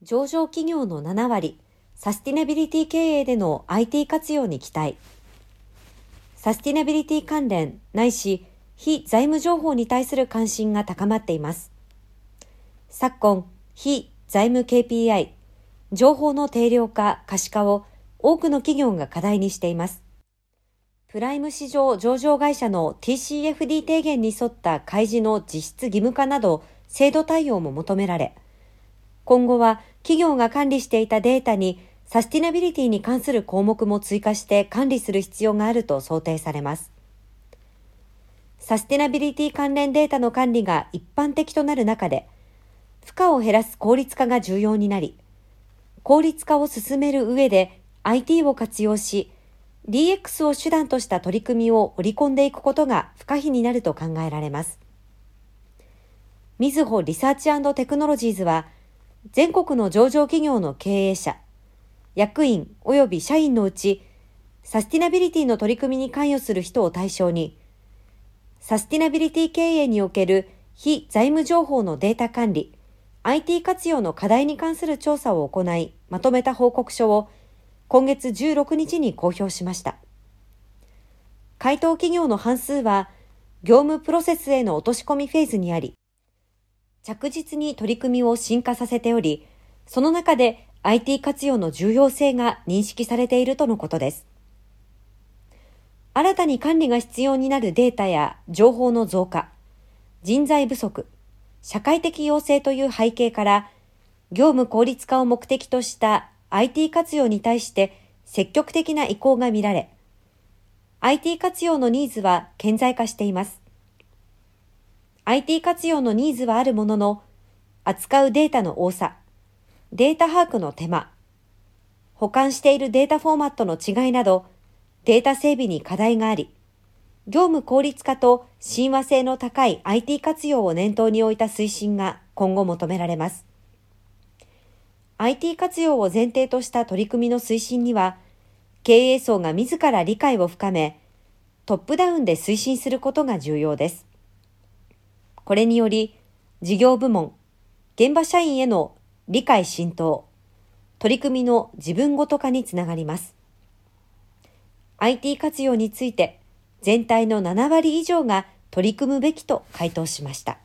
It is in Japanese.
上場企業の7割、サスティナビリティ経営での IT 活用に期待。サスティナビリティ関連ないし非財務情報に対する関心が高まっています。昨今、非財務 KPI、情報の定量化、可視化を多くの企業が課題にしています。プライム市場上場会社の TCFD 提言に沿った開示の実質義務化など制度対応も求められ、今後は企業が管理していたデータにサスティナビリティに関する項目も追加して管理する必要があると想定されます。サスティナビリティ関連データの管理が一般的となる中で、負荷を減らす効率化が重要になり、効率化を進める上で IT を活用し、DX を手段とした取り組みを織り込んでいくことが不可避になると考えられます。みずほリサーチテクノロジーズは、全国の上場企業の経営者、役員及び社員のうち、サスティナビリティの取り組みに関与する人を対象に、サスティナビリティ経営における非財務情報のデータ管理、IT 活用の課題に関する調査を行い、まとめた報告書を今月16日に公表しました。回答企業の半数は、業務プロセスへの落とし込みフェーズにあり、着実に取り組みを進化させており、その中で IT 活用の重要性が認識されているとのことです。新たに管理が必要になるデータや情報の増加、人材不足、社会的要請という背景から、業務効率化を目的とした IT 活用に対して積極的な意向が見られ、IT 活用のニーズは顕在化しています。IT 活用のニーズはあるものの、扱うデータの多さ、データ把握の手間、保管しているデータフォーマットの違いなど、データ整備に課題があり、業務効率化と親和性の高い IT 活用を念頭に置いた推進が今後求められます。IT 活用を前提とした取り組みの推進には、経営層が自ら理解を深め、トップダウンで推進することが重要です。これにより、事業部門、現場社員への理解浸透、取り組みの自分ごと化につながります。IT 活用について、全体の7割以上が取り組むべきと回答しました。